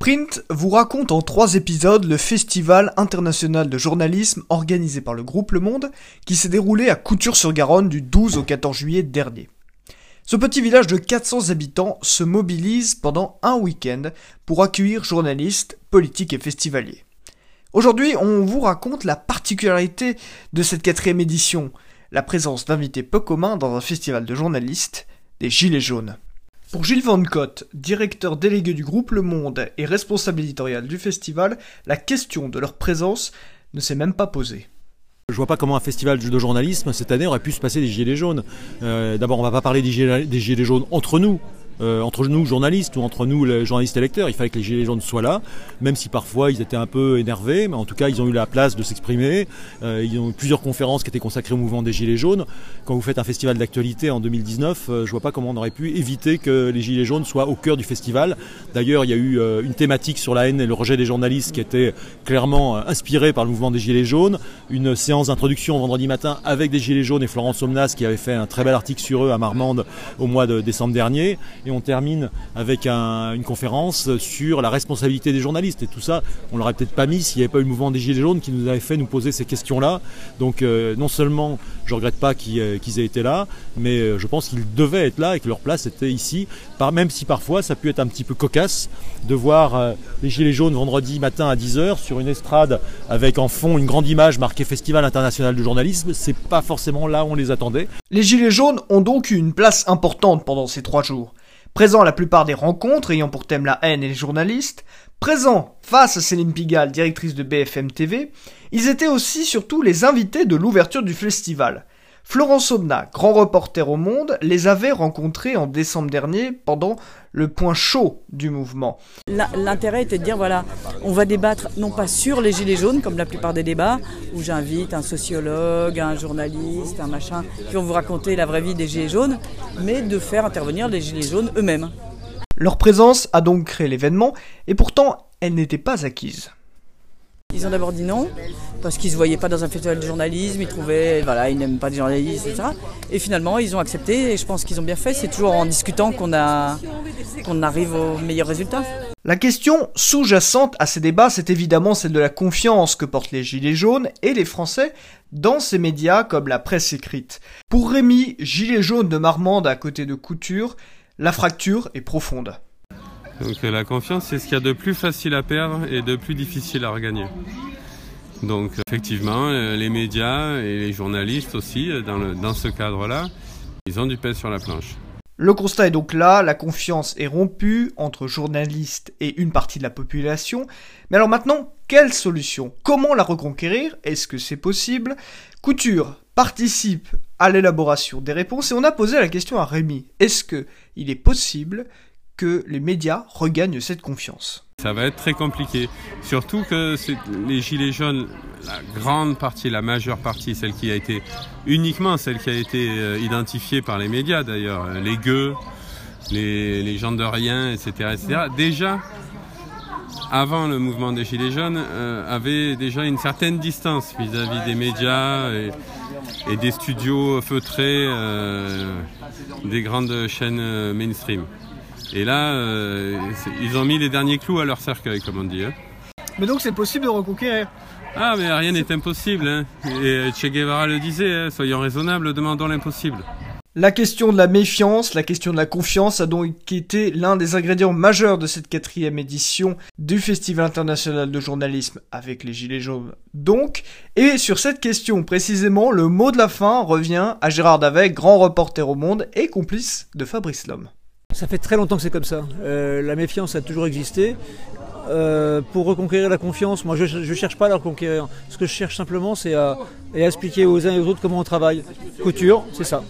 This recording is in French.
Print vous raconte en trois épisodes le Festival international de journalisme organisé par le groupe Le Monde qui s'est déroulé à Couture-sur-Garonne du 12 au 14 juillet dernier. Ce petit village de 400 habitants se mobilise pendant un week-end pour accueillir journalistes, politiques et festivaliers. Aujourd'hui, on vous raconte la particularité de cette quatrième édition, la présence d'invités peu communs dans un festival de journalistes, des Gilets jaunes. Pour Gilles Van Cotte, directeur délégué du groupe Le Monde et responsable éditorial du festival, la question de leur présence ne s'est même pas posée. Je vois pas comment un festival de journalisme cette année aurait pu se passer des gilets jaunes. Euh, d'abord, on va pas parler des gilets jaunes entre nous. Euh, entre nous journalistes ou entre nous les journalistes et lecteurs. Il fallait que les Gilets jaunes soient là, même si parfois ils étaient un peu énervés, mais en tout cas ils ont eu la place de s'exprimer. Euh, ils ont eu plusieurs conférences qui étaient consacrées au mouvement des Gilets jaunes. Quand vous faites un festival d'actualité en 2019, euh, je vois pas comment on aurait pu éviter que les Gilets jaunes soient au cœur du festival. D'ailleurs, il y a eu une thématique sur la haine et le rejet des journalistes qui était clairement inspirée par le mouvement des Gilets jaunes. Une séance d'introduction vendredi matin avec des Gilets jaunes et Florence Somnas qui avait fait un très bel article sur eux à Marmande au mois de décembre dernier. On termine avec une conférence sur la responsabilité des journalistes. Et tout ça, on l'aurait peut-être pas mis s'il n'y avait pas eu le mouvement des Gilets jaunes qui nous avait fait nous poser ces questions-là. Donc euh, non seulement je regrette pas euh, qu'ils aient été là, mais euh, je pense qu'ils devaient être là et que leur place était ici. même si parfois ça a pu être un petit peu cocasse de voir les Gilets jaunes vendredi matin à 10h sur une estrade avec en fond une grande image marquée Festival international du journalisme. C'est pas forcément là où on les attendait. Les Gilets jaunes ont donc eu une place importante pendant ces trois jours. Présent à la plupart des rencontres ayant pour thème la haine et les journalistes, présent face à Céline Pigalle, directrice de BFM TV, ils étaient aussi surtout les invités de l'ouverture du festival. Florence Aubenas, grand reporter au Monde, les avait rencontrés en décembre dernier pendant le point chaud du mouvement. L'intérêt était de dire voilà, on va débattre non pas sur les gilets jaunes comme la plupart des débats où j'invite un sociologue, un journaliste, un machin qui vont vous raconter la vraie vie des gilets jaunes, mais de faire intervenir les gilets jaunes eux-mêmes. Leur présence a donc créé l'événement et pourtant elle n'était pas acquise. Ils ont d'abord dit non, parce qu'ils ne se voyaient pas dans un festival de journalisme, ils trouvaient, voilà, ils n'aiment pas les journalistes, etc. Et finalement, ils ont accepté, et je pense qu'ils ont bien fait. C'est toujours en discutant qu'on qu'on arrive aux meilleurs résultats. La question sous-jacente à ces débats, c'est évidemment celle de la confiance que portent les Gilets jaunes et les Français dans ces médias comme la presse écrite. Pour Rémi, Gilet jaune de Marmande à côté de Couture, la fracture est profonde. Donc la confiance, c'est ce qu'il y a de plus facile à perdre et de plus difficile à regagner. Donc effectivement, euh, les médias et les journalistes aussi, euh, dans, ce cadre-là, ils ont du pain sur la planche. Le constat est donc là, la confiance est rompue entre journalistes et une partie de la population. Mais alors maintenant, quelle solution? Comment la reconquérir? Est-ce que c'est possible? Couture participe à l'élaboration des réponses et on a posé la question à Rémi. Est-ce que il est possible que les médias regagnent cette confiance. Ça va être très compliqué, surtout que les gilets jaunes, la grande partie, la majeure partie, celle qui a été uniquement celle qui a été euh, identifiée par les médias d'ailleurs, les gueux, les, gens de rien, etc., etc. Déjà, avant le mouvement des Gilets jaunes, euh, avaient déjà une certaine distance vis-à-vis des médias et, des studios feutrés euh, des grandes chaînes mainstream. Et là, euh, ils ont mis les derniers clous à leur cercueil, comme on dit. Hein. Mais donc c'est possible de reconquérir Ah, mais rien n'est impossible. Hein. Et Che Guevara le disait, hein, soyons raisonnables, demandons l'impossible. La question de la méfiance, la question de la confiance a donc été l'un des ingrédients majeurs de cette quatrième édition du Festival international de journalisme avec les Gilets jaunes. Donc, et sur cette question précisément, le mot de la fin revient à Gérard Davet, grand reporter au Monde et complice de Fabrice Lhomme. Ça fait très longtemps que c'est comme ça. Euh, la méfiance a toujours existé. Euh, pour reconquérir la confiance, moi je ne cherche pas à la reconquérir. Ce que je cherche simplement, c'est à, à expliquer aux uns et aux autres comment on travaille. Couture, c'est ça.